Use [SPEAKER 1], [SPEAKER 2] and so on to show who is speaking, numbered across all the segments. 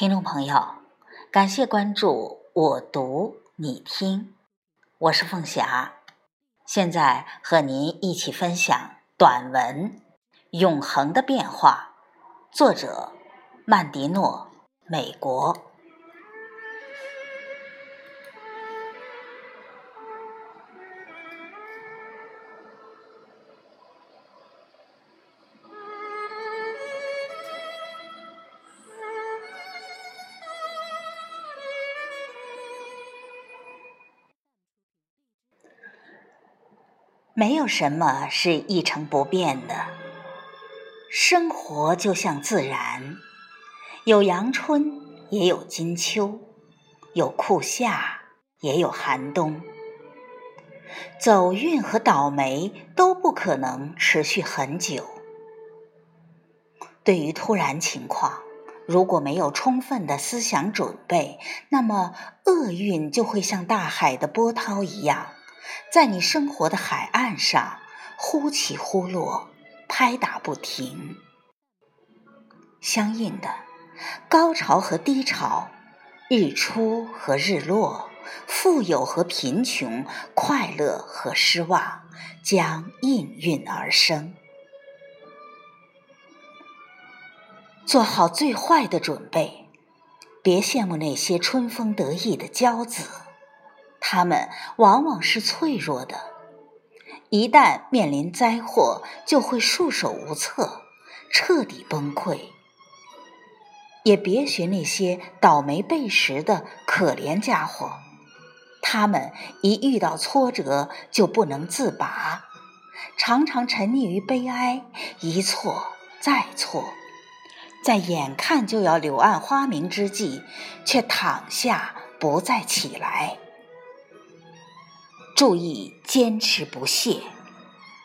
[SPEAKER 1] 听众朋友，感谢关注我读你听，我是凤霞，现在和您一起分享短文《永恒的变化》，作者曼迪诺，美国。没有什么是一成不变的，生活就像自然，有阳春，也有金秋，有酷夏，也有寒冬。走运和倒霉都不可能持续很久。对于突然情况，如果没有充分的思想准备，那么厄运就会像大海的波涛一样。在你生活的海岸上，忽起忽落，拍打不停。相应的，高潮和低潮，日出和日落，富有和贫穷，快乐和失望，将应运而生。做好最坏的准备，别羡慕那些春风得意的骄子。他们往往是脆弱的，一旦面临灾祸，就会束手无策，彻底崩溃。也别学那些倒霉背时的可怜家伙，他们一遇到挫折就不能自拔，常常沉溺于悲哀，一错再错，在眼看就要柳暗花明之际，却躺下不再起来。注意坚持不懈，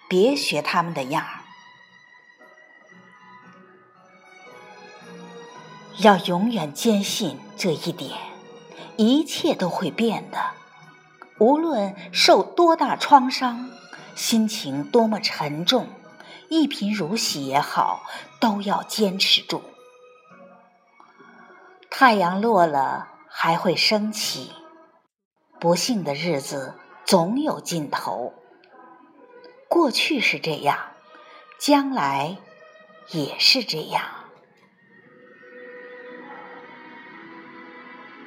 [SPEAKER 1] 别学他们的样儿。要永远坚信这一点：一切都会变的。无论受多大创伤，心情多么沉重，一贫如洗也好，都要坚持住。太阳落了还会升起，不幸的日子。总有尽头。过去是这样，将来也是这样。